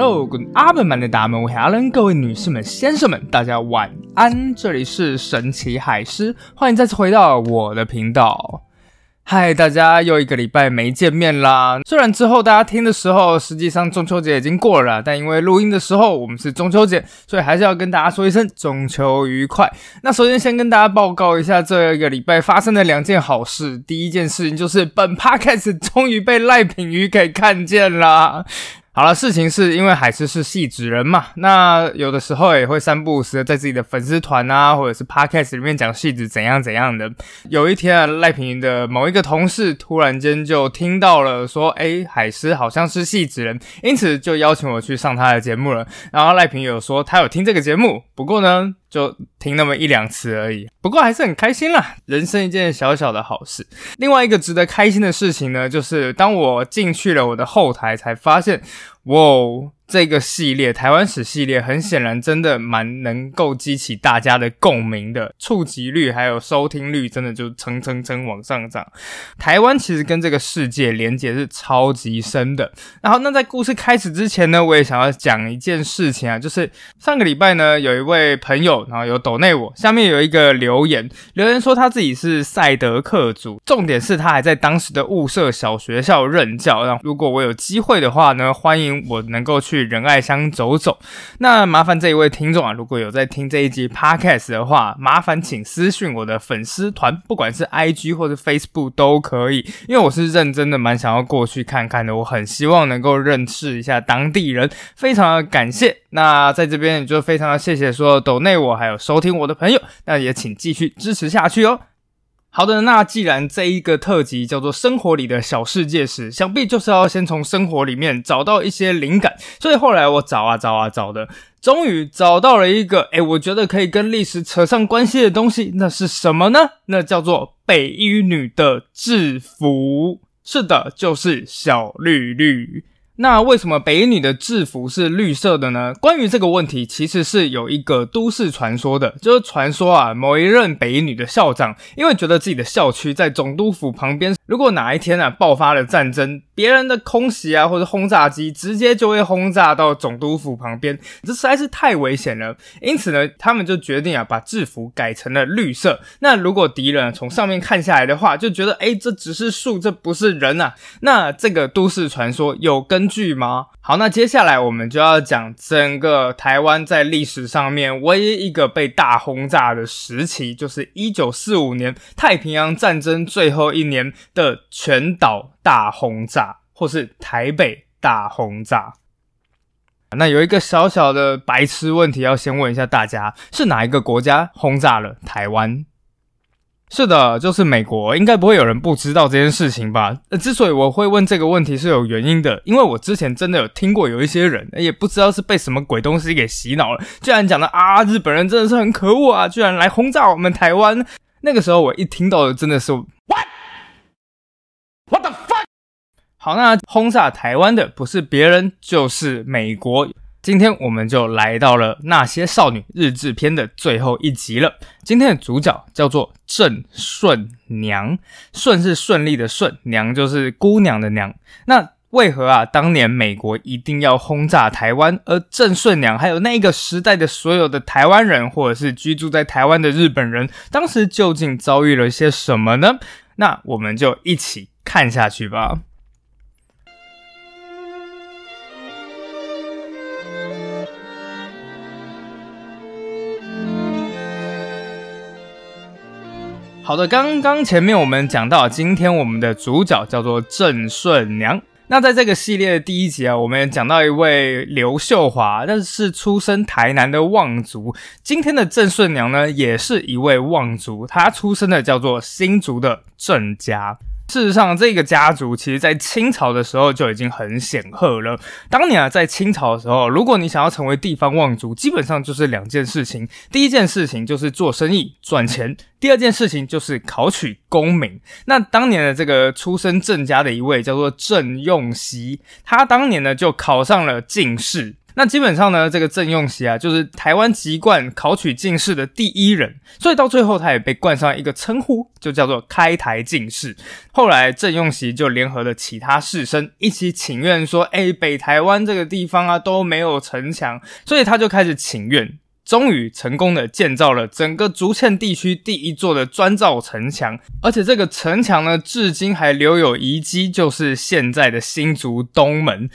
Hello，跟阿本们的大们，我 Helen，各位女士们、先生们，大家晚安。这里是神奇海狮，欢迎再次回到我的频道。嗨，大家又一个礼拜没见面啦。虽然之后大家听的时候，实际上中秋节已经过了，但因为录音的时候我们是中秋节，所以还是要跟大家说一声中秋愉快。那首先先跟大家报告一下这一个礼拜发生的两件好事。第一件事情就是本 podcast 终于被赖品鱼给看见了。好了，事情是因为海狮是戏子人嘛，那有的时候也会三不五时的在自己的粉丝团啊，或者是 podcast 里面讲戏子怎样怎样的。有一天啊，赖平的某一个同事突然间就听到了，说，哎，海狮好像是戏子人，因此就邀请我去上他的节目了。然后赖平有说他有听这个节目，不过呢。就听那么一两次而已，不过还是很开心啦，人生一件小小的好事。另外一个值得开心的事情呢，就是当我进去了我的后台，才发现，哇！这个系列台湾史系列，很显然真的蛮能够激起大家的共鸣的，触及率还有收听率，真的就蹭蹭蹭往上涨。台湾其实跟这个世界连接是超级深的。然后，那在故事开始之前呢，我也想要讲一件事情啊，就是上个礼拜呢，有一位朋友，然后有抖内我，下面有一个留言，留言说他自己是赛德克族，重点是他还在当时的雾社小学校任教。然后，如果我有机会的话呢，欢迎我能够去。仁爱乡走走，那麻烦这一位听众啊，如果有在听这一集 podcast 的话，麻烦请私讯我的粉丝团，不管是 IG 或者 Facebook 都可以，因为我是认真的蛮想要过去看看的，我很希望能够认识一下当地人，非常的感谢。那在这边也就非常的谢谢所有抖内我还有收听我的朋友，那也请继续支持下去哦。好的，那既然这一个特辑叫做《生活里的小世界史》，想必就是要先从生活里面找到一些灵感。所以后来我找啊找啊找的，终于找到了一个，哎，我觉得可以跟历史扯上关系的东西。那是什么呢？那叫做北一女的制服。是的，就是小绿绿。那为什么北女的制服是绿色的呢？关于这个问题，其实是有一个都市传说的，就是传说啊，某一任北女的校长，因为觉得自己的校区在总督府旁边，如果哪一天啊爆发了战争，别人的空袭啊或者轰炸机直接就会轰炸到总督府旁边，这实在是太危险了。因此呢，他们就决定啊把制服改成了绿色。那如果敌人从上面看下来的话，就觉得哎这只是树，这不是人啊。那这个都市传说有根。据吗？好，那接下来我们就要讲整个台湾在历史上面唯一一个被大轰炸的时期，就是一九四五年太平洋战争最后一年的全岛大轰炸，或是台北大轰炸。那有一个小小的白痴问题要先问一下大家：是哪一个国家轰炸了台湾？是的，就是美国，应该不会有人不知道这件事情吧？呃，之所以我会问这个问题是有原因的，因为我之前真的有听过有一些人，也不知道是被什么鬼东西给洗脑了，居然讲的啊，日本人真的是很可恶啊，居然来轰炸我们台湾。那个时候我一听到的真的是好，那轰炸台湾的不是别人，就是美国。今天我们就来到了《那些少女日志篇》的最后一集了。今天的主角叫做郑顺娘，顺是顺利的顺，娘就是姑娘的娘。那为何啊，当年美国一定要轰炸台湾，而郑顺娘还有那个时代的所有的台湾人，或者是居住在台湾的日本人，当时究竟遭遇了些什么呢？那我们就一起看下去吧。好的，刚刚前面我们讲到，今天我们的主角叫做郑顺娘。那在这个系列的第一集啊，我们讲到一位刘秀华，但是出生台南的望族。今天的郑顺娘呢，也是一位望族，她出生的叫做新竹的郑家。事实上，这个家族其实在清朝的时候就已经很显赫了。当年啊，在清朝的时候，如果你想要成为地方望族，基本上就是两件事情：第一件事情就是做生意赚钱；第二件事情就是考取功名。那当年的这个出身郑家的一位叫做郑用锡，他当年呢就考上了进士。那基本上呢，这个郑用锡啊，就是台湾籍贯考取进士的第一人，所以到最后他也被冠上一个称呼，就叫做开台进士。后来郑用锡就联合了其他士绅一起请愿说：“哎，北台湾这个地方啊都没有城墙，所以他就开始请愿。”终于成功的建造了整个竹堑地区第一座的砖造城墙，而且这个城墙呢，至今还留有遗迹，就是现在的新竹东门。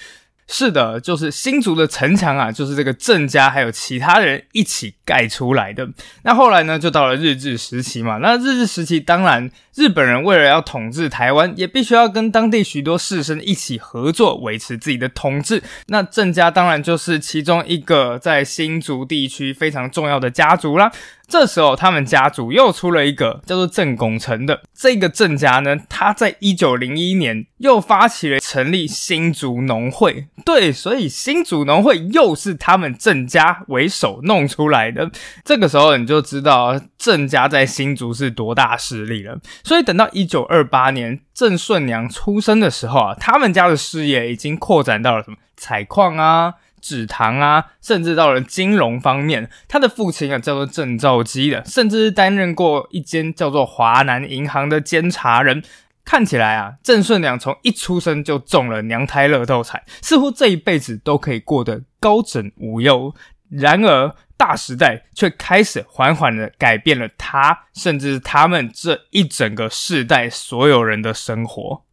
是的，就是新竹的城墙啊，就是这个郑家还有其他人一起盖出来的。那后来呢，就到了日治时期嘛。那日治时期，当然日本人为了要统治台湾，也必须要跟当地许多士绅一起合作，维持自己的统治。那郑家当然就是其中一个在新竹地区非常重要的家族啦。这时候，他们家族又出了一个叫做郑拱辰的这个郑家呢，他在一九零一年又发起了成立新竹农会。对，所以新竹农会又是他们郑家为首弄出来的。这个时候，你就知道郑家在新竹是多大势力了。所以，等到一九二八年郑顺娘出生的时候啊，他们家的事业已经扩展到了什么采矿啊。纸糖啊，甚至到了金融方面，他的父亲啊叫做郑兆基的，甚至是担任过一间叫做华南银行的监察人。看起来啊，郑顺良从一出生就中了娘胎乐透彩，似乎这一辈子都可以过得高枕无忧。然而，大时代却开始缓缓的改变了他，甚至他们这一整个世代所有人的生活。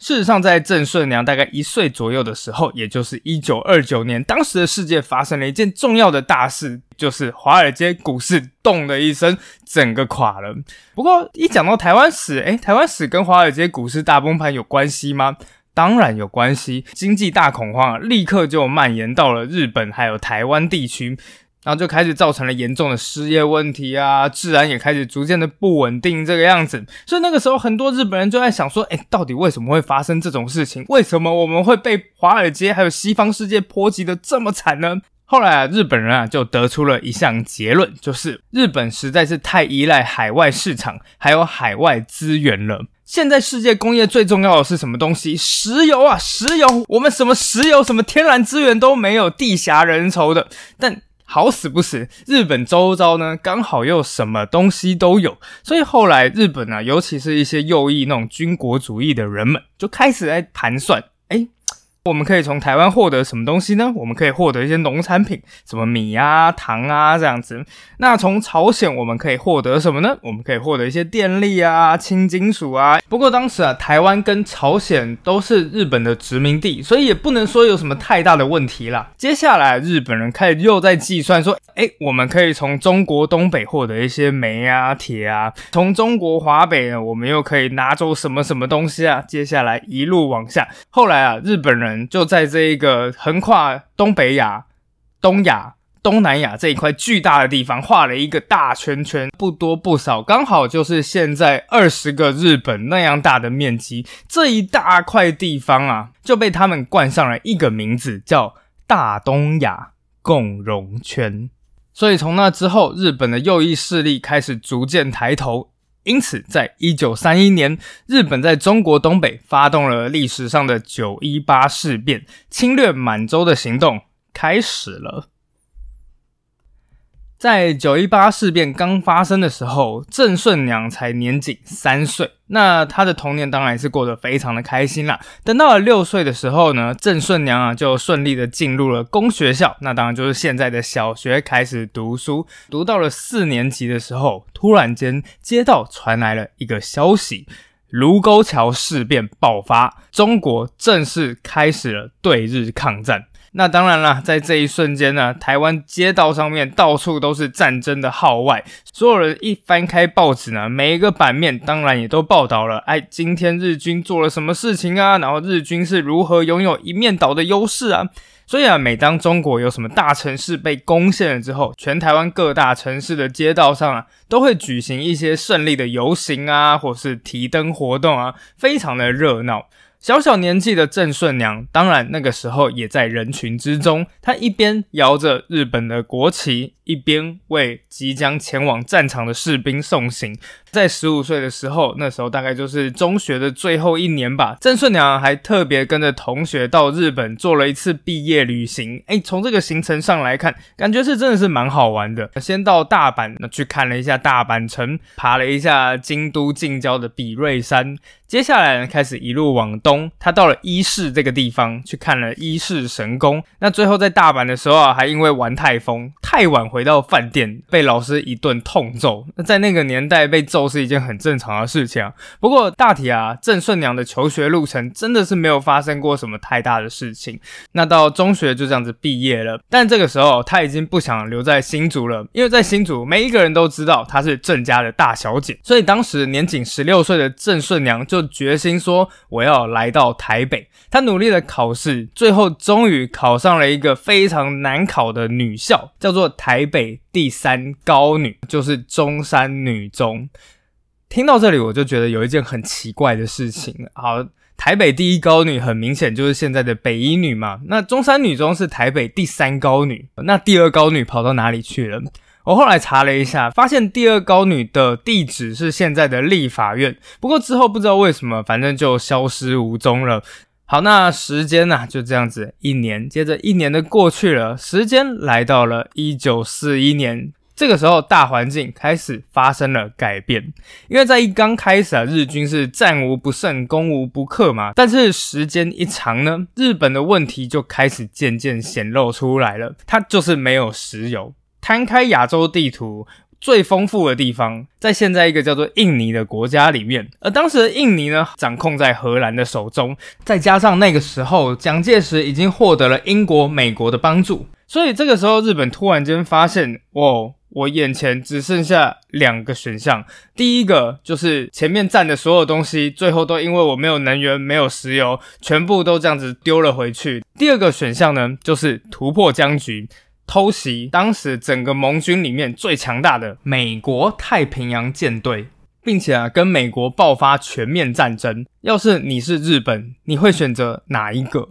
事实上，在郑顺良大概一岁左右的时候，也就是一九二九年，当时的世界发生了一件重要的大事，就是华尔街股市咚的一声，整个垮了。不过，一讲到台湾史，诶，台湾史跟华尔街股市大崩盘有关系吗？当然有关系，经济大恐慌立刻就蔓延到了日本还有台湾地区。然后就开始造成了严重的失业问题啊，治安也开始逐渐的不稳定这个样子。所以那个时候，很多日本人就在想说：，哎，到底为什么会发生这种事情？为什么我们会被华尔街还有西方世界波及的这么惨呢？后来啊，日本人啊就得出了一项结论，就是日本实在是太依赖海外市场还有海外资源了。现在世界工业最重要的是什么东西？石油啊，石油！我们什么石油、什么天然资源都没有，地狭人稠的。但好死不死，日本周遭呢刚好又什么东西都有，所以后来日本啊，尤其是一些右翼那种军国主义的人们，就开始在盘算，哎。我们可以从台湾获得什么东西呢？我们可以获得一些农产品，什么米啊、糖啊这样子。那从朝鲜我们可以获得什么呢？我们可以获得一些电力啊、轻金属啊。不过当时啊，台湾跟朝鲜都是日本的殖民地，所以也不能说有什么太大的问题啦。接下来日本人开始又在计算说，哎，我们可以从中国东北获得一些煤啊、铁啊，从中国华北呢，我们又可以拿走什么什么东西啊？接下来一路往下，后来啊，日本人。就在这一个横跨东北亚、东亚、东南亚这一块巨大的地方画了一个大圈圈，不多不少，刚好就是现在二十个日本那样大的面积。这一大块地方啊，就被他们冠上了一个名字，叫大东亚共荣圈。所以从那之后，日本的右翼势力开始逐渐抬头。因此，在一九三一年，日本在中国东北发动了历史上的九一八事变，侵略满洲的行动开始了。在九一八事变刚发生的时候，郑顺娘才年仅三岁，那她的童年当然是过得非常的开心啦。等到了六岁的时候呢，郑顺娘啊就顺利的进入了公学校，那当然就是现在的小学，开始读书。读到了四年级的时候，突然间街道传来了一个消息：卢沟桥事变爆发，中国正式开始了对日抗战。那当然了，在这一瞬间呢，台湾街道上面到处都是战争的号外，所有人一翻开报纸呢，每一个版面当然也都报道了，哎，今天日军做了什么事情啊？然后日军是如何拥有一面倒的优势啊？所以啊，每当中国有什么大城市被攻陷了之后，全台湾各大城市的街道上啊，都会举行一些胜利的游行啊，或是提灯活动啊，非常的热闹。小小年纪的郑顺娘，当然那个时候也在人群之中。她一边摇着日本的国旗，一边为即将前往战场的士兵送行。在十五岁的时候，那时候大概就是中学的最后一年吧。郑顺娘还特别跟着同学到日本做了一次毕业旅行。哎，从这个行程上来看，感觉是真的是蛮好玩的。先到大阪，那去看了一下大阪城，爬了一下京都近郊的比瑞山。接下来呢，开始一路往东，他到了伊势这个地方去看了伊势神宫。那最后在大阪的时候啊，还因为玩太疯，太晚回回到饭店，被老师一顿痛揍。那在那个年代被揍是一件很正常的事情啊。不过大体啊，郑顺娘的求学路程真的是没有发生过什么太大的事情。那到中学就这样子毕业了，但这个时候他已经不想留在新竹了，因为在新竹每一个人都知道她是郑家的大小姐，所以当时年仅十六岁的郑顺娘就。决心说我要来到台北，他努力的考试，最后终于考上了一个非常难考的女校，叫做台北第三高女，就是中山女中。听到这里，我就觉得有一件很奇怪的事情。好，台北第一高女很明显就是现在的北一女嘛，那中山女中是台北第三高女，那第二高女跑到哪里去了？我后来查了一下，发现第二高女的地址是现在的立法院，不过之后不知道为什么，反正就消失无踪了。好，那时间呢就这样子，一年接着一年的过去了，时间来到了一九四一年，这个时候大环境开始发生了改变，因为在一刚开始啊，日军是战无不胜、攻无不克嘛，但是时间一长呢，日本的问题就开始渐渐显露出来了，它就是没有石油。摊开亚洲地图，最丰富的地方在现在一个叫做印尼的国家里面，而当时的印尼呢，掌控在荷兰的手中，再加上那个时候蒋介石已经获得了英国、美国的帮助，所以这个时候日本突然间发现，哇，我眼前只剩下两个选项，第一个就是前面占的所有东西，最后都因为我没有能源、没有石油，全部都这样子丢了回去；第二个选项呢，就是突破僵局。偷袭当时整个盟军里面最强大的美国太平洋舰队，并且啊跟美国爆发全面战争。要是你是日本，你会选择哪一个？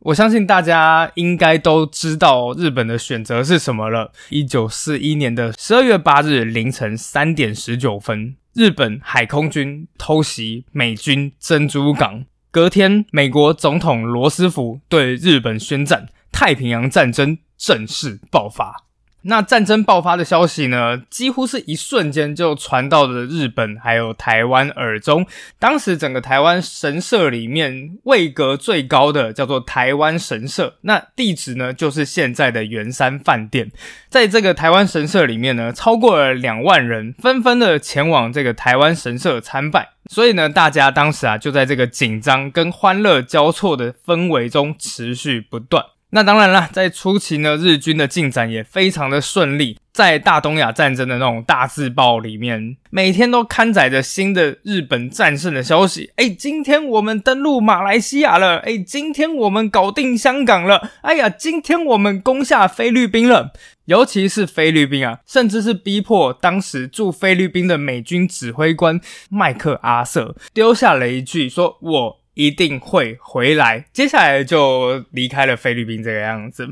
我相信大家应该都知道日本的选择是什么了。一九四一年的十二月八日凌晨三点十九分，日本海空军偷袭美军珍珠港。隔天，美国总统罗斯福对日本宣战，太平洋战争。正式爆发。那战争爆发的消息呢，几乎是一瞬间就传到了日本还有台湾耳中。当时整个台湾神社里面位格最高的叫做台湾神社，那地址呢就是现在的圆山饭店。在这个台湾神社里面呢，超过了两万人纷纷的前往这个台湾神社参拜。所以呢，大家当时啊就在这个紧张跟欢乐交错的氛围中持续不断。那当然了，在初期呢，日军的进展也非常的顺利。在大东亚战争的那种大字报里面，每天都刊载着新的日本战胜的消息。哎，今天我们登陆马来西亚了。哎，今天我们搞定香港了。哎呀，今天我们攻下菲律宾了。尤其是菲律宾啊，甚至是逼迫当时驻菲律宾的美军指挥官麦克阿瑟丢下了一句说：“我。”一定会回来，接下来就离开了菲律宾这个样子。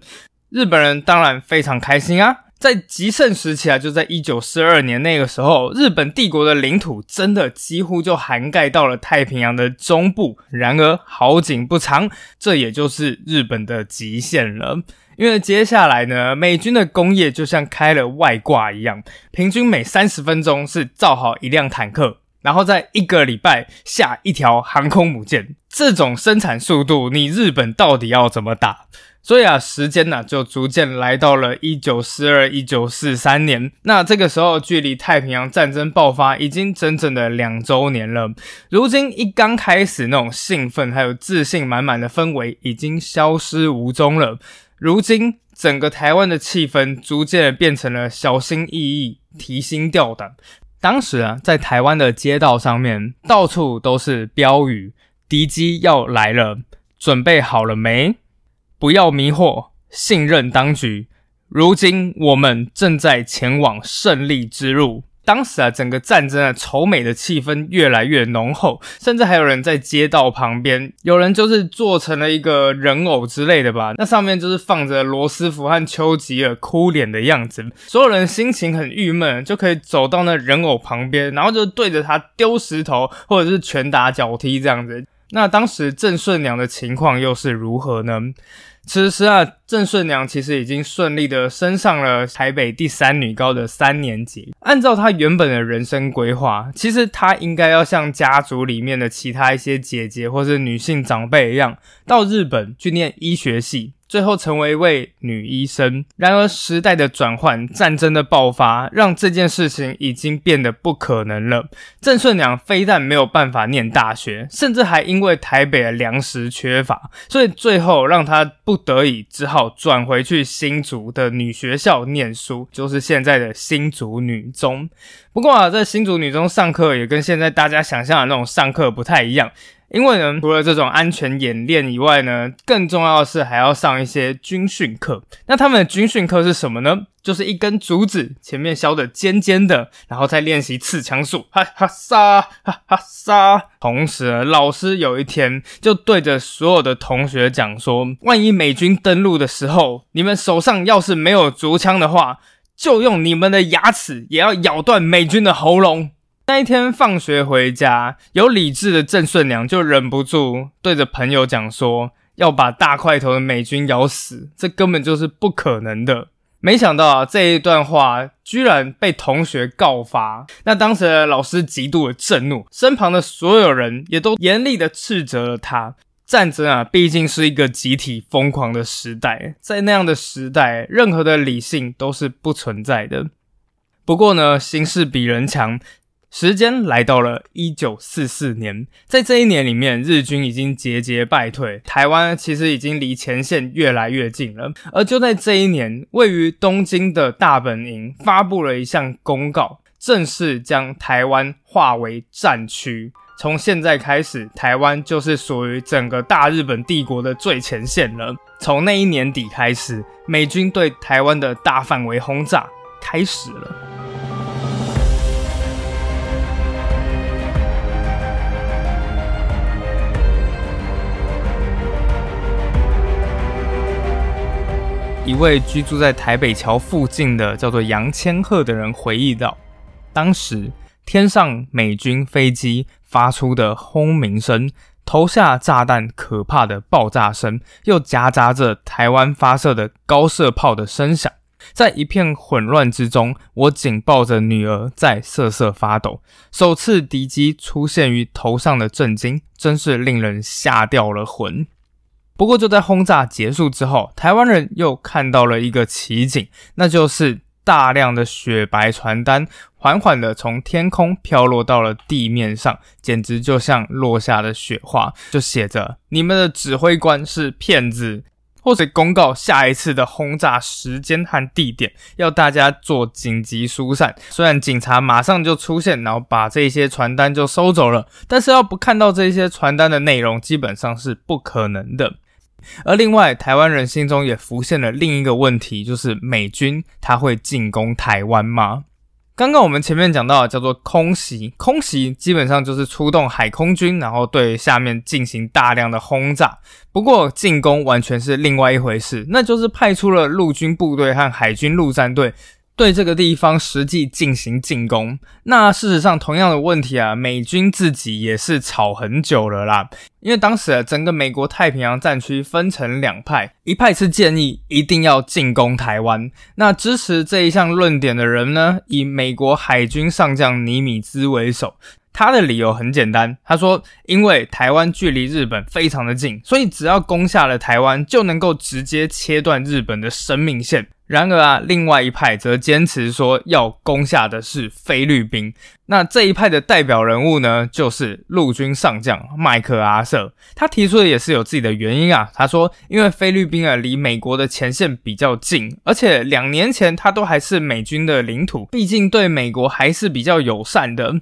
日本人当然非常开心啊，在极盛时期啊，就在一九四二年那个时候，日本帝国的领土真的几乎就涵盖到了太平洋的中部。然而好景不长，这也就是日本的极限了，因为接下来呢，美军的工业就像开了外挂一样，平均每三十分钟是造好一辆坦克。然后在一个礼拜下一条航空母舰，这种生产速度，你日本到底要怎么打？所以啊，时间呢就逐渐来到了一九四二、一九四三年。那这个时候，距离太平洋战争爆发已经整整的两周年了。如今一刚开始那种兴奋还有自信满满的氛围已经消失无踪了。如今整个台湾的气氛逐渐变成了小心翼翼、提心吊胆。当时啊，在台湾的街道上面，到处都是标语：“敌机要来了，准备好了没？不要迷惑，信任当局。如今我们正在前往胜利之路。”当时啊，整个战争啊，丑美的气氛越来越浓厚，甚至还有人在街道旁边，有人就是做成了一个人偶之类的吧，那上面就是放着罗斯福和丘吉尔哭脸的样子，所有人心情很郁闷，就可以走到那人偶旁边，然后就对着他丢石头或者是拳打脚踢这样子。那当时郑顺良的情况又是如何呢？此时啊，郑顺良其实已经顺利的升上了台北第三女高的三年级。按照她原本的人生规划，其实她应该要像家族里面的其他一些姐姐或是女性长辈一样，到日本去念医学系。最后成为一位女医生。然而，时代的转换、战争的爆发，让这件事情已经变得不可能了。郑顺良非但没有办法念大学，甚至还因为台北的粮食缺乏，所以最后让他不得已只好转回去新竹的女学校念书，就是现在的新竹女中。不过啊，在新竹女中上课也跟现在大家想象的那种上课不太一样。因为呢，除了这种安全演练以外呢，更重要的是还要上一些军训课。那他们的军训课是什么呢？就是一根竹子前面削的尖尖的，然后再练习刺枪术，哈哈杀，哈哈杀。同时，老师有一天就对着所有的同学讲说：，万一美军登陆的时候，你们手上要是没有竹枪的话，就用你们的牙齿也要咬断美军的喉咙。那一天放学回家，有理智的郑顺良就忍不住对着朋友讲说：“要把大块头的美军咬死，这根本就是不可能的。”没想到啊，这一段话居然被同学告发。那当时的老师极度的震怒，身旁的所有人也都严厉的斥责了他。战争啊，毕竟是一个集体疯狂的时代，在那样的时代，任何的理性都是不存在的。不过呢，形势比人强。时间来到了一九四四年，在这一年里面，日军已经节节败退，台湾其实已经离前线越来越近了。而就在这一年，位于东京的大本营发布了一项公告，正式将台湾划为战区。从现在开始，台湾就是属于整个大日本帝国的最前线了。从那一年底开始，美军对台湾的大范围轰炸开始了。一位居住在台北桥附近的叫做杨千鹤的人回忆道：“当时天上美军飞机发出的轰鸣声，投下炸弹可怕的爆炸声，又夹杂着台湾发射的高射炮的声响，在一片混乱之中，我紧抱着女儿在瑟瑟发抖。首次敌机出现于头上的震惊，真是令人吓掉了魂。”不过，就在轰炸结束之后，台湾人又看到了一个奇景，那就是大量的雪白传单缓缓的从天空飘落到了地面上，简直就像落下的雪花，就写着“你们的指挥官是骗子”，或者公告下一次的轰炸时间和地点，要大家做紧急疏散。虽然警察马上就出现，然后把这些传单就收走了，但是要不看到这些传单的内容，基本上是不可能的。而另外，台湾人心中也浮现了另一个问题，就是美军他会进攻台湾吗？刚刚我们前面讲到叫做空袭，空袭基本上就是出动海空军，然后对下面进行大量的轰炸。不过进攻完全是另外一回事，那就是派出了陆军部队和海军陆战队。对这个地方实际进行进攻，那事实上同样的问题啊，美军自己也是吵很久了啦。因为当时整个美国太平洋战区分成两派，一派是建议一定要进攻台湾，那支持这一项论点的人呢，以美国海军上将尼米兹为首。他的理由很简单，他说，因为台湾距离日本非常的近，所以只要攻下了台湾，就能够直接切断日本的生命线。然而啊，另外一派则坚持说要攻下的是菲律宾。那这一派的代表人物呢，就是陆军上将麦克阿瑟。他提出的也是有自己的原因啊。他说，因为菲律宾啊离美国的前线比较近，而且两年前他都还是美军的领土，毕竟对美国还是比较友善的。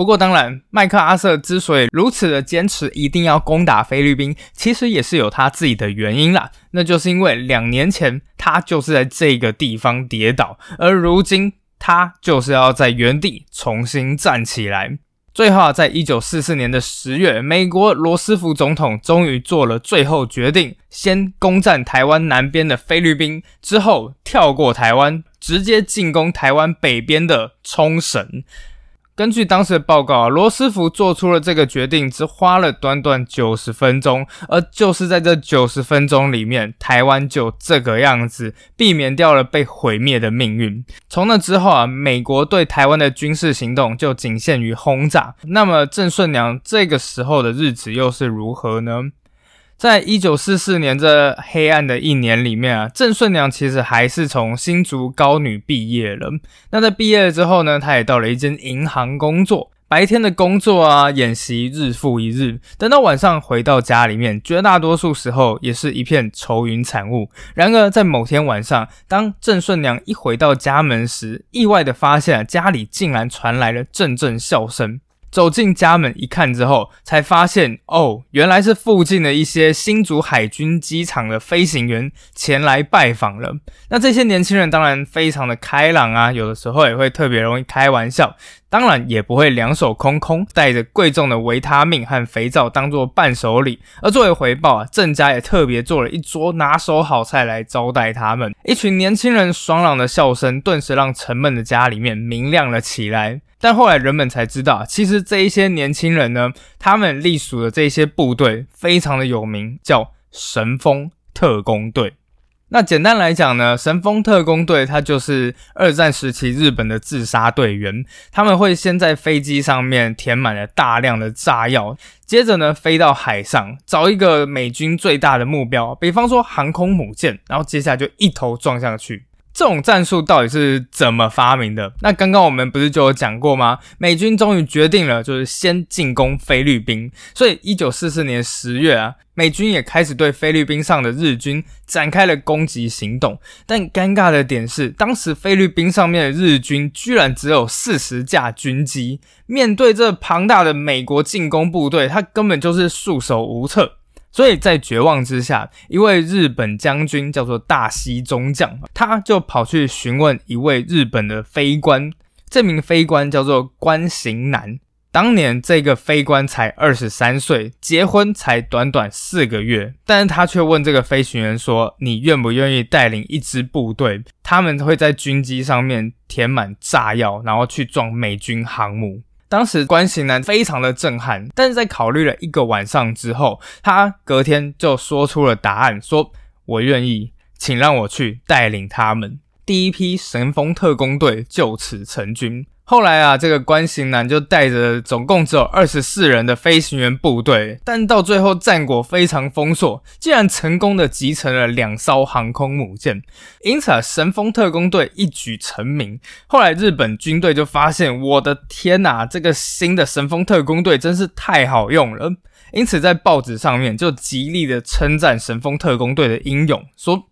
不过，当然，麦克阿瑟之所以如此的坚持一定要攻打菲律宾，其实也是有他自己的原因啦。那就是因为两年前他就是在这个地方跌倒，而如今他就是要在原地重新站起来。最后，在一九四四年的十月，美国罗斯福总统终于做了最后决定，先攻占台湾南边的菲律宾，之后跳过台湾，直接进攻台湾北边的冲绳。根据当时的报告，罗斯福做出了这个决定，只花了短短九十分钟，而就是在这九十分钟里面，台湾就这个样子，避免掉了被毁灭的命运。从那之后啊，美国对台湾的军事行动就仅限于轰炸。那么郑顺良这个时候的日子又是如何呢？在一九四四年这黑暗的一年里面啊，郑顺良其实还是从新竹高女毕业了。那在毕业了之后呢，他也到了一间银行工作。白天的工作啊，演习日复一日，等到晚上回到家里面，绝大多数时候也是一片愁云惨雾。然而在某天晚上，当郑顺良一回到家门时，意外的发现家里竟然传来了阵阵笑声。走进家门一看之后，才发现哦，原来是附近的一些新竹海军机场的飞行员前来拜访了。那这些年轻人当然非常的开朗啊，有的时候也会特别容易开玩笑，当然也不会两手空空，带着贵重的维他命和肥皂当做伴手礼。而作为回报啊，郑家也特别做了一桌拿手好菜来招待他们。一群年轻人爽朗的笑声，顿时让沉闷的家里面明亮了起来。但后来人们才知道，其实这一些年轻人呢，他们隶属的这些部队非常的有名，叫神风特工队。那简单来讲呢，神风特工队它就是二战时期日本的自杀队员，他们会先在飞机上面填满了大量的炸药，接着呢飞到海上找一个美军最大的目标，比方说航空母舰，然后接下来就一头撞下去。这种战术到底是怎么发明的？那刚刚我们不是就有讲过吗？美军终于决定了，就是先进攻菲律宾。所以，一九四四年十月啊，美军也开始对菲律宾上的日军展开了攻击行动。但尴尬的点是，当时菲律宾上面的日军居然只有四十架军机，面对这庞大的美国进攻部队，他根本就是束手无策。所以在绝望之下，一位日本将军叫做大西中将，他就跑去询问一位日本的飞官。这名飞官叫做关行男，当年这个飞官才二十三岁，结婚才短短四个月，但是他却问这个飞行员说：“你愿不愿意带领一支部队？他们会在军机上面填满炸药，然后去撞美军航母。”当时关行男非常的震撼，但是在考虑了一个晚上之后，他隔天就说出了答案，说：“我愿意，请让我去带领他们。”第一批神风特工队就此成军。后来啊，这个关行男就带着总共只有二十四人的飞行员部队，但到最后战果非常丰硕，竟然成功的集成了两艘航空母舰，因此啊，神风特工队一举成名。后来日本军队就发现，我的天哪，这个新的神风特工队真是太好用了，因此在报纸上面就极力的称赞神风特工队的英勇，说。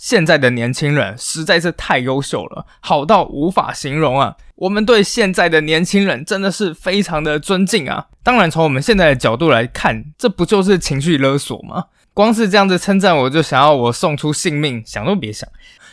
现在的年轻人实在是太优秀了，好到无法形容啊！我们对现在的年轻人真的是非常的尊敬啊！当然，从我们现在的角度来看，这不就是情绪勒索吗？光是这样子称赞，我就想要我送出性命，想都别想。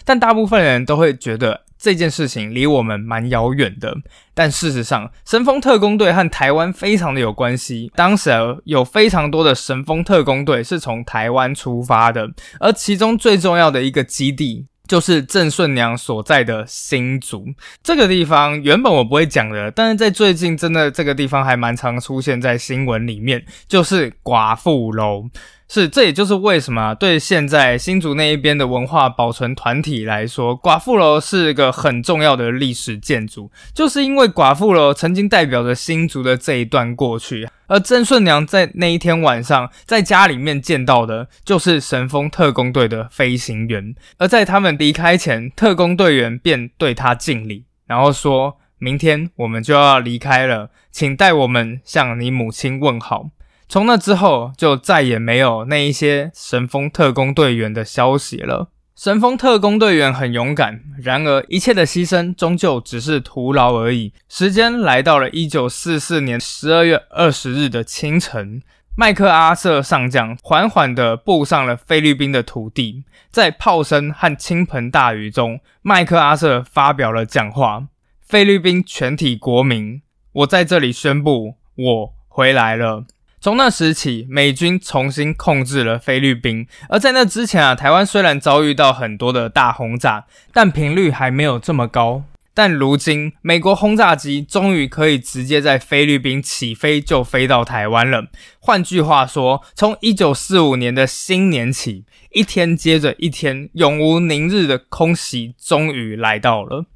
但大部分人都会觉得。这件事情离我们蛮遥远的，但事实上，神风特工队和台湾非常的有关系。当时有非常多的神风特工队是从台湾出发的，而其中最重要的一个基地就是郑顺娘所在的新竹这个地方。原本我不会讲的，但是在最近真的这个地方还蛮常出现在新闻里面，就是寡妇楼。是，这也就是为什么对现在新竹那一边的文化保存团体来说，寡妇楼是个很重要的历史建筑，就是因为寡妇楼曾经代表着新竹的这一段过去。而郑顺娘在那一天晚上在家里面见到的，就是神风特工队的飞行员。而在他们离开前，特工队员便对他敬礼，然后说明天我们就要离开了，请代我们向你母亲问好。从那之后，就再也没有那一些神风特工队员的消息了。神风特工队员很勇敢，然而一切的牺牲终究只是徒劳而已。时间来到了一九四四年十二月二十日的清晨，麦克阿瑟上将缓缓地步上了菲律宾的土地，在炮声和倾盆大雨中，麦克阿瑟发表了讲话：“菲律宾全体国民，我在这里宣布，我回来了。”从那时起，美军重新控制了菲律宾。而在那之前啊，台湾虽然遭遇到很多的大轰炸，但频率还没有这么高。但如今，美国轰炸机终于可以直接在菲律宾起飞，就飞到台湾了。换句话说，从一九四五年的新年起，一天接着一天，永无宁日的空袭终于来到了。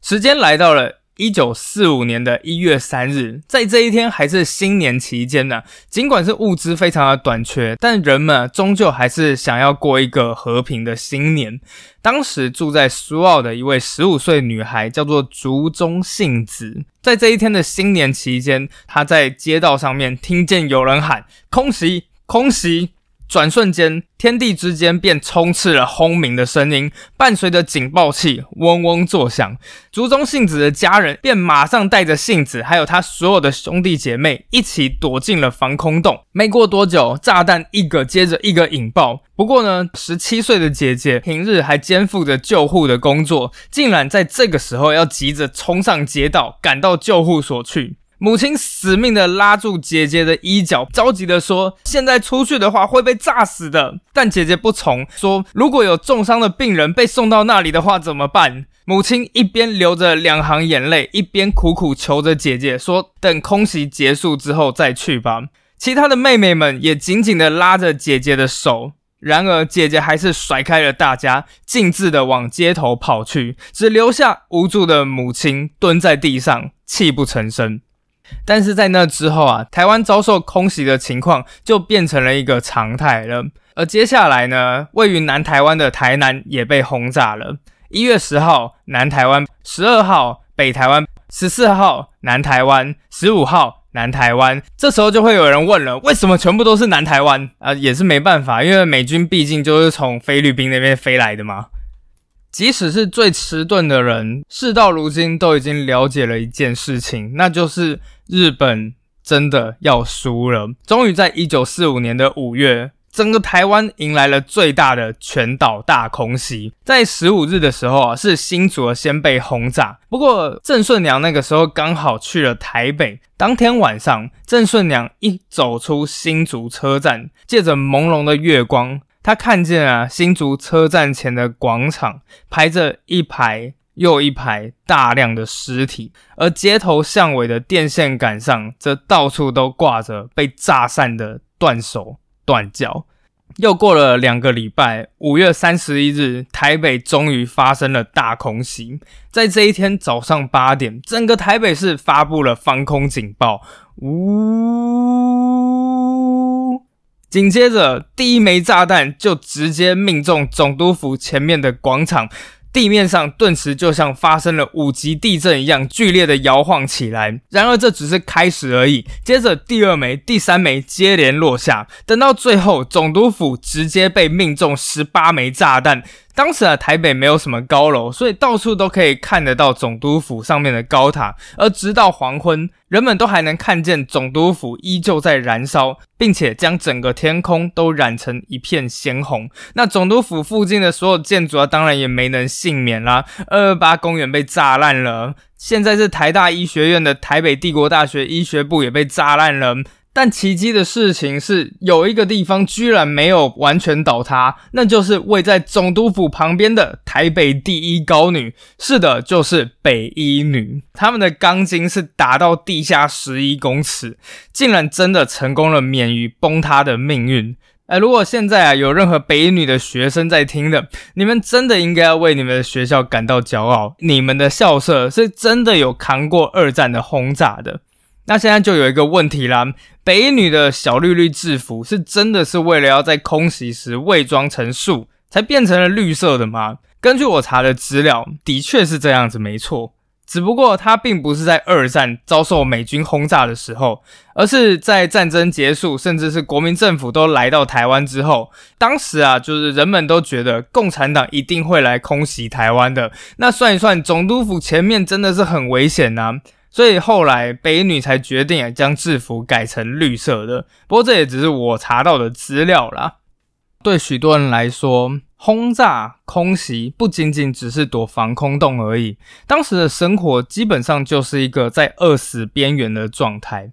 时间来到了。一九四五年的一月三日，在这一天还是新年期间呢。尽管是物资非常的短缺，但人们终究还是想要过一个和平的新年。当时住在苏澳的一位十五岁女孩叫做竹中幸子，在这一天的新年期间，她在街道上面听见有人喊“空袭，空袭”。转瞬间，天地之间便充斥了轰鸣的声音，伴随着警报器嗡嗡作响。竹中信子的家人便马上带着信子，还有他所有的兄弟姐妹一起躲进了防空洞。没过多久，炸弹一个接着一个引爆。不过呢，十七岁的姐姐平日还肩负着救护的工作，竟然在这个时候要急着冲上街道，赶到救护所去。母亲死命的拉住姐姐的衣角，着急的说：“现在出去的话会被炸死的。”但姐姐不从，说：“如果有重伤的病人被送到那里的话怎么办？”母亲一边流着两行眼泪，一边苦苦求着姐姐说：“等空袭结束之后再去吧。”其他的妹妹们也紧紧的拉着姐姐的手，然而姐姐还是甩开了大家，径自的往街头跑去，只留下无助的母亲蹲在地上，泣不成声。但是在那之后啊，台湾遭受空袭的情况就变成了一个常态了。而接下来呢，位于南台湾的台南也被轰炸了。一月十号，南台湾；十二号，北台湾；十四号，南台湾；十五号，南台湾。这时候就会有人问了：为什么全部都是南台湾？啊，也是没办法，因为美军毕竟就是从菲律宾那边飞来的嘛。即使是最迟钝的人，事到如今都已经了解了一件事情，那就是日本真的要输了。终于在一九四五年的五月，整个台湾迎来了最大的全岛大空袭。在十五日的时候啊，是新竹先被轰炸。不过郑顺娘那个时候刚好去了台北。当天晚上，郑顺娘一走出新竹车站，借着朦胧的月光。他看见啊，新竹车站前的广场排着一排又一排大量的尸体，而街头巷尾的电线杆上则到处都挂着被炸散的断手断脚。又过了两个礼拜，五月三十一日，台北终于发生了大空袭。在这一天早上八点，整个台北市发布了防空警报。呜。紧接着，第一枚炸弹就直接命中总督府前面的广场，地面上顿时就像发生了五级地震一样剧烈的摇晃起来。然而，这只是开始而已。接着，第二枚、第三枚接连落下，等到最后，总督府直接被命中十八枚炸弹。当时啊，台北没有什么高楼，所以到处都可以看得到总督府上面的高塔。而直到黄昏，人们都还能看见总督府依旧在燃烧，并且将整个天空都染成一片鲜红。那总督府附近的所有建筑啊，当然也没能幸免啦。二二八公园被炸烂了，现在是台大医学院的台北帝国大学医学部也被炸烂了。但奇迹的事情是，有一个地方居然没有完全倒塌，那就是位在总督府旁边的台北第一高女。是的，就是北一女。他们的钢筋是打到地下十一公尺，竟然真的成功了，免于崩塌的命运。哎，如果现在啊有任何北一女的学生在听的，你们真的应该要为你们的学校感到骄傲。你们的校舍是真的有扛过二战的轰炸的。那现在就有一个问题啦，北女的小绿绿制服是真的是为了要在空袭时伪装成树才变成了绿色的吗？根据我查的资料，的确是这样子，没错。只不过它并不是在二战遭受美军轰炸的时候，而是在战争结束，甚至是国民政府都来到台湾之后，当时啊，就是人们都觉得共产党一定会来空袭台湾的。那算一算，总督府前面真的是很危险呐。所以后来北女才决定将制服改成绿色的。不过这也只是我查到的资料啦。对许多人来说，轰炸、空袭不仅仅只是躲防空洞而已，当时的生活基本上就是一个在饿死边缘的状态。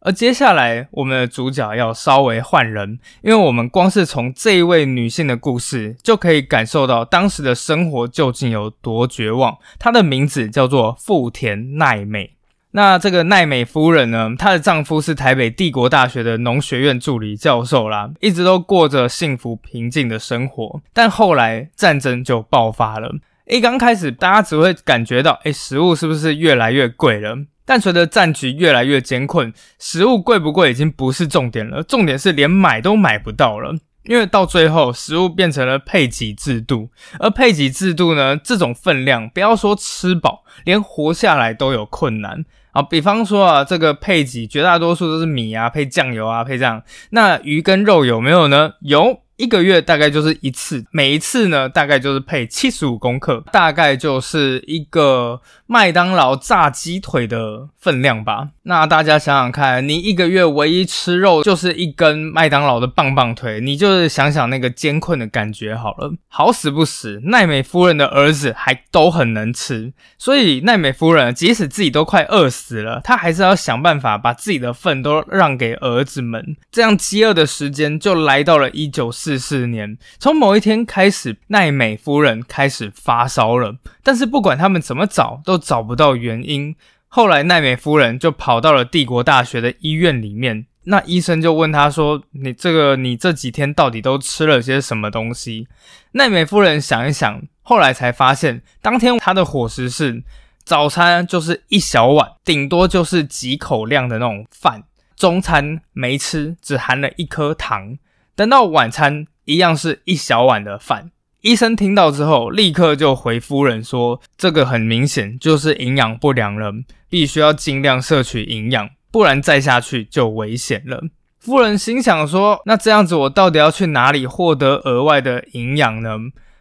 而接下来，我们的主角要稍微换人，因为我们光是从这一位女性的故事，就可以感受到当时的生活究竟有多绝望。她的名字叫做富田奈美。那这个奈美夫人呢，她的丈夫是台北帝国大学的农学院助理教授啦，一直都过着幸福平静的生活。但后来战争就爆发了，一刚开始大家只会感觉到，哎，食物是不是越来越贵了？但随着战局越来越艰困，食物贵不贵已经不是重点了，重点是连买都买不到了。因为到最后，食物变成了配给制度，而配给制度呢，这种分量，不要说吃饱，连活下来都有困难啊。比方说啊，这个配给绝大多数都是米啊，配酱油啊，配这样。那鱼跟肉有没有呢？有。一个月大概就是一次，每一次呢大概就是配七十五公克，大概就是一个麦当劳炸鸡腿的分量吧。那大家想想看，你一个月唯一吃肉就是一根麦当劳的棒棒腿，你就是想想那个艰困的感觉好了。好死不死，奈美夫人的儿子还都很能吃，所以奈美夫人即使自己都快饿死了，她还是要想办法把自己的份都让给儿子们。这样饥饿的时间就来到了一九。四四年，从某一天开始，奈美夫人开始发烧了。但是不管他们怎么找，都找不到原因。后来奈美夫人就跑到了帝国大学的医院里面，那医生就问她说：“你这个，你这几天到底都吃了些什么东西？”奈美夫人想一想，后来才发现，当天她的伙食是早餐就是一小碗，顶多就是几口量的那种饭；中餐没吃，只含了一颗糖。等到晚餐，一样是一小碗的饭。医生听到之后，立刻就回夫人说：“这个很明显就是营养不良了，必须要尽量摄取营养，不然再下去就危险了。”夫人心想说：“那这样子，我到底要去哪里获得额外的营养呢？”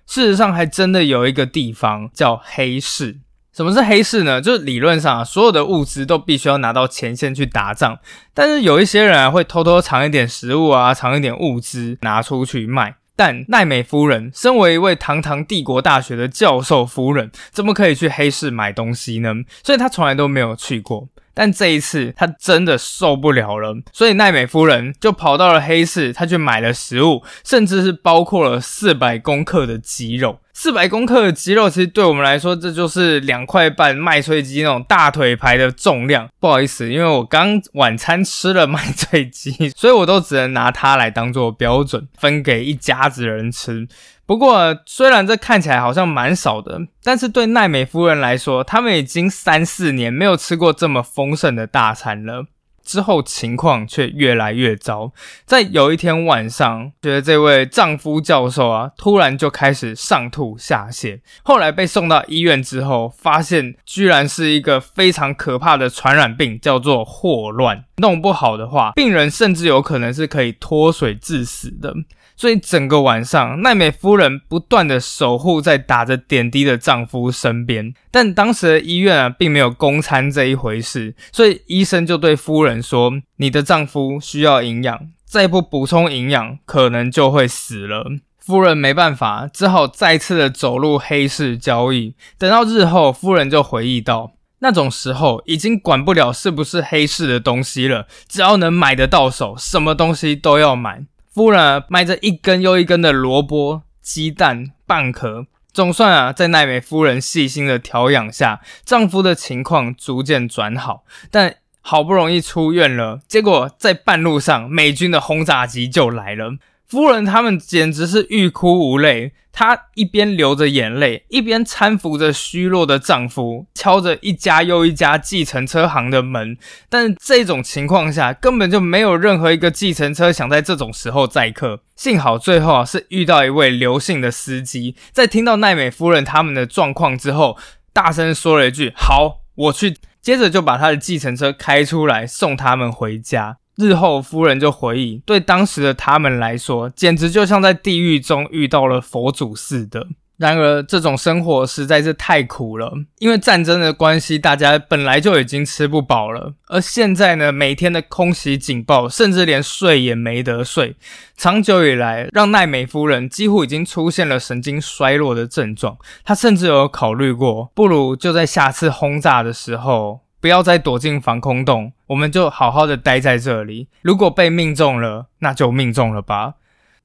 事实上，还真的有一个地方叫黑市。什么是黑市呢？就是理论上啊，所有的物资都必须要拿到前线去打仗，但是有一些人啊会偷偷藏一点食物啊，藏一点物资拿出去卖。但奈美夫人身为一位堂堂帝国大学的教授夫人，怎么可以去黑市买东西呢？所以她从来都没有去过。但这一次，她真的受不了了，所以奈美夫人就跑到了黑市，她去买了食物，甚至是包括了四百公克的鸡肉。四百公克的鸡肉，其实对我们来说，这就是两块半麦脆鸡那种大腿排的重量。不好意思，因为我刚晚餐吃了麦脆鸡，所以我都只能拿它来当做标准，分给一家子人吃。不过，虽然这看起来好像蛮少的，但是对奈美夫人来说，他们已经三四年没有吃过这么丰盛的大餐了。之后情况却越来越糟，在有一天晚上，觉得这位丈夫教授啊，突然就开始上吐下泻。后来被送到医院之后，发现居然是一个非常可怕的传染病，叫做霍乱。弄不好的话，病人甚至有可能是可以脱水致死的。所以整个晚上，奈美夫人不断的守护在打着点滴的丈夫身边。但当时的医院啊，并没有供餐这一回事，所以医生就对夫人说：“你的丈夫需要营养，再不补充营养，可能就会死了。”夫人没办法，只好再次的走入黑市交易。等到日后，夫人就回忆到，那种时候已经管不了是不是黑市的东西了，只要能买得到手，什么东西都要买。夫人卖着一根又一根的萝卜、鸡蛋、蚌壳，总算啊，在奈美夫人细心的调养下，丈夫的情况逐渐转好。但好不容易出院了，结果在半路上，美军的轰炸机就来了。夫人他们简直是欲哭无泪，她一边流着眼泪，一边搀扶着虚弱的丈夫，敲着一家又一家计程车行的门。但是这种情况下，根本就没有任何一个计程车想在这种时候载客。幸好最后啊，是遇到一位刘姓的司机，在听到奈美夫人他们的状况之后，大声说了一句：“好，我去。”接着就把他的计程车开出来，送他们回家。日后，夫人就回忆，对当时的他们来说，简直就像在地狱中遇到了佛祖似的。然而，这种生活实在是太苦了，因为战争的关系，大家本来就已经吃不饱了。而现在呢，每天的空袭警报，甚至连睡也没得睡。长久以来，让奈美夫人几乎已经出现了神经衰弱的症状。她甚至有考虑过，不如就在下次轰炸的时候，不要再躲进防空洞，我们就好好的待在这里。如果被命中了，那就命中了吧。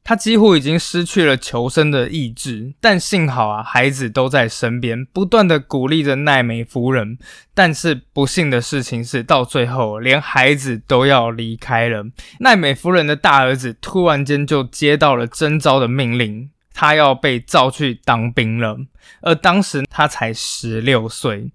他几乎已经失去了求生的意志，但幸好啊，孩子都在身边，不断的鼓励着奈美夫人。但是不幸的事情是，到最后连孩子都要离开了。奈美夫人的大儿子突然间就接到了征召的命令，他要被召去当兵了，而当时他才十六岁。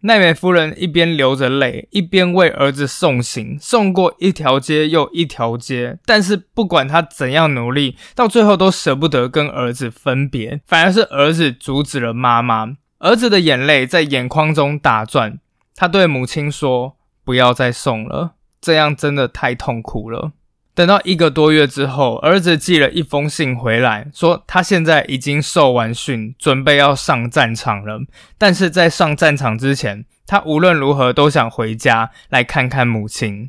奈美夫人一边流着泪，一边为儿子送行，送过一条街又一条街。但是不管她怎样努力，到最后都舍不得跟儿子分别，反而是儿子阻止了妈妈。儿子的眼泪在眼眶中打转，他对母亲说：“不要再送了，这样真的太痛苦了。”等到一个多月之后，儿子寄了一封信回来，说他现在已经受完训，准备要上战场了。但是在上战场之前，他无论如何都想回家来看看母亲。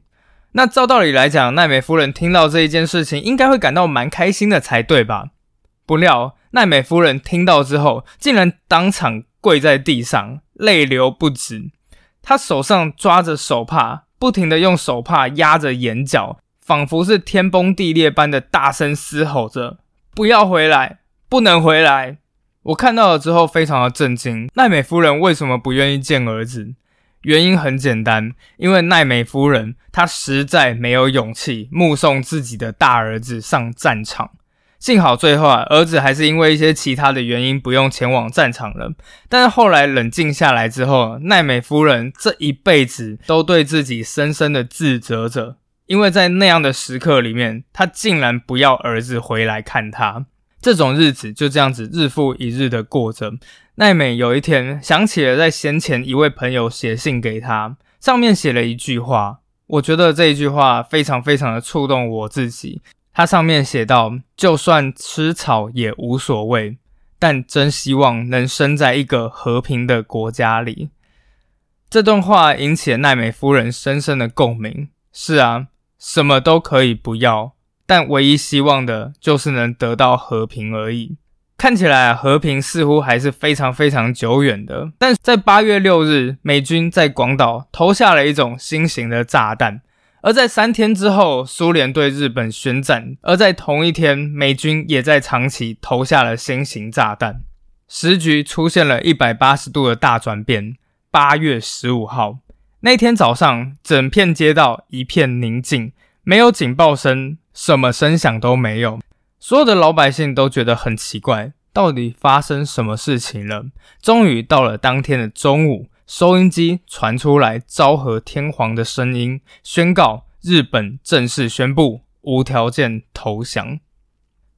那照道理来讲，奈美夫人听到这一件事情，应该会感到蛮开心的才对吧？不料奈美夫人听到之后，竟然当场跪在地上，泪流不止。她手上抓着手帕，不停的用手帕压着眼角。仿佛是天崩地裂般的大声嘶吼着：“不要回来，不能回来！”我看到了之后，非常的震惊。奈美夫人为什么不愿意见儿子？原因很简单，因为奈美夫人她实在没有勇气目送自己的大儿子上战场。幸好最后啊，儿子还是因为一些其他的原因不用前往战场了。但是后来冷静下来之后，奈美夫人这一辈子都对自己深深的自责着。因为在那样的时刻里面，他竟然不要儿子回来看他，这种日子就这样子日复一日的过着。奈美有一天想起了在先前一位朋友写信给他，上面写了一句话，我觉得这一句话非常非常的触动我自己。它上面写道：“就算吃草也无所谓，但真希望能生在一个和平的国家里。”这段话引起了奈美夫人深深的共鸣。是啊。什么都可以不要，但唯一希望的就是能得到和平而已。看起来和平似乎还是非常非常久远的。但在八月六日，美军在广岛投下了一种新型的炸弹，而在三天之后，苏联对日本宣战。而在同一天，美军也在长崎投下了新型炸弹，时局出现了一百八十度的大转变。八月十五号。那天早上，整片街道一片宁静，没有警报声，什么声响都没有。所有的老百姓都觉得很奇怪，到底发生什么事情了？终于到了当天的中午，收音机传出来昭和天皇的声音，宣告日本正式宣布无条件投降。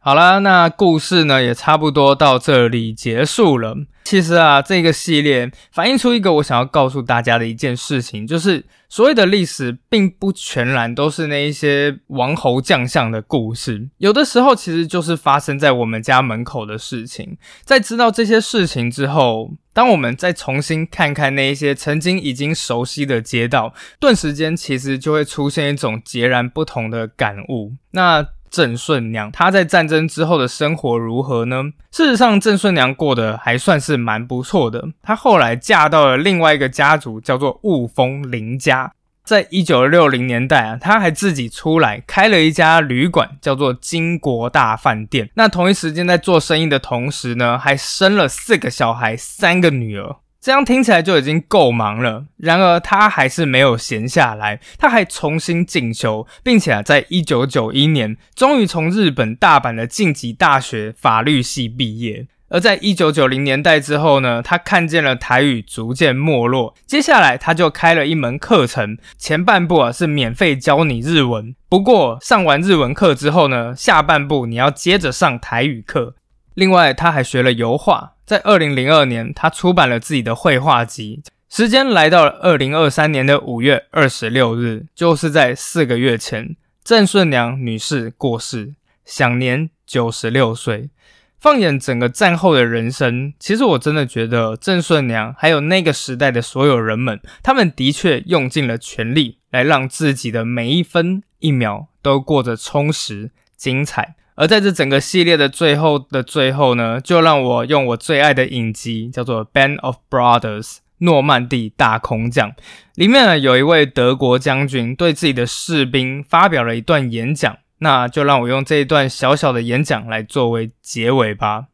好啦，那故事呢也差不多到这里结束了。其实啊，这个系列反映出一个我想要告诉大家的一件事情，就是所谓的历史并不全然都是那一些王侯将相的故事，有的时候其实就是发生在我们家门口的事情。在知道这些事情之后，当我们再重新看看那一些曾经已经熟悉的街道，顿时间其实就会出现一种截然不同的感悟。那。郑顺娘，她在战争之后的生活如何呢？事实上，郑顺娘过得还算是蛮不错的。她后来嫁到了另外一个家族，叫做雾峰林家。在一九六零年代啊，她还自己出来开了一家旅馆，叫做金国大饭店。那同一时间在做生意的同时呢，还生了四个小孩，三个女儿。这样听起来就已经够忙了。然而他还是没有闲下来，他还重新进修，并且啊，在一九九一年终于从日本大阪的晋级大学法律系毕业。而在一九九零年代之后呢，他看见了台语逐渐没落，接下来他就开了一门课程，前半部啊是免费教你日文，不过上完日文课之后呢，下半部你要接着上台语课。另外，他还学了油画。在二零零二年，他出版了自己的绘画集。时间来到了二零二三年的五月二十六日，就是在四个月前，郑顺良女士过世，享年九十六岁。放眼整个战后的人生，其实我真的觉得郑顺良还有那个时代的所有人们，他们的确用尽了全力来让自己的每一分一秒都过着充实精彩。而在这整个系列的最后的最后呢，就让我用我最爱的影集叫做《Band of Brothers》诺曼底大空降，里面呢有一位德国将军对自己的士兵发表了一段演讲。那就让我用这一段小小的演讲来作为结尾吧。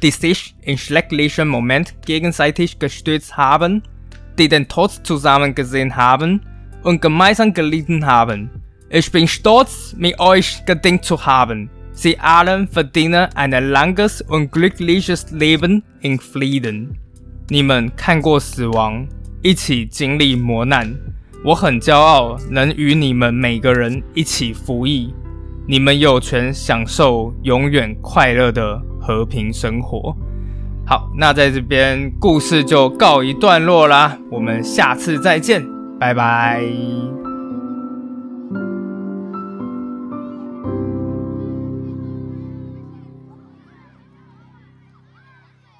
Die sich in schrecklichem Moment gegenseitig gestützt haben, die den Tod zusammen gesehen haben und gemeinsam gelitten haben. Ich bin stolz, mit euch gedient zu haben. Sie allen verdienen ein langes und glückliches Leben in Frieden. 你们看过死亡，一起经历磨难。我很骄傲能与你们每个人一起服役，你们有权享受永远快乐的和平生活。好，那在这边故事就告一段落啦，我们下次再见，拜拜。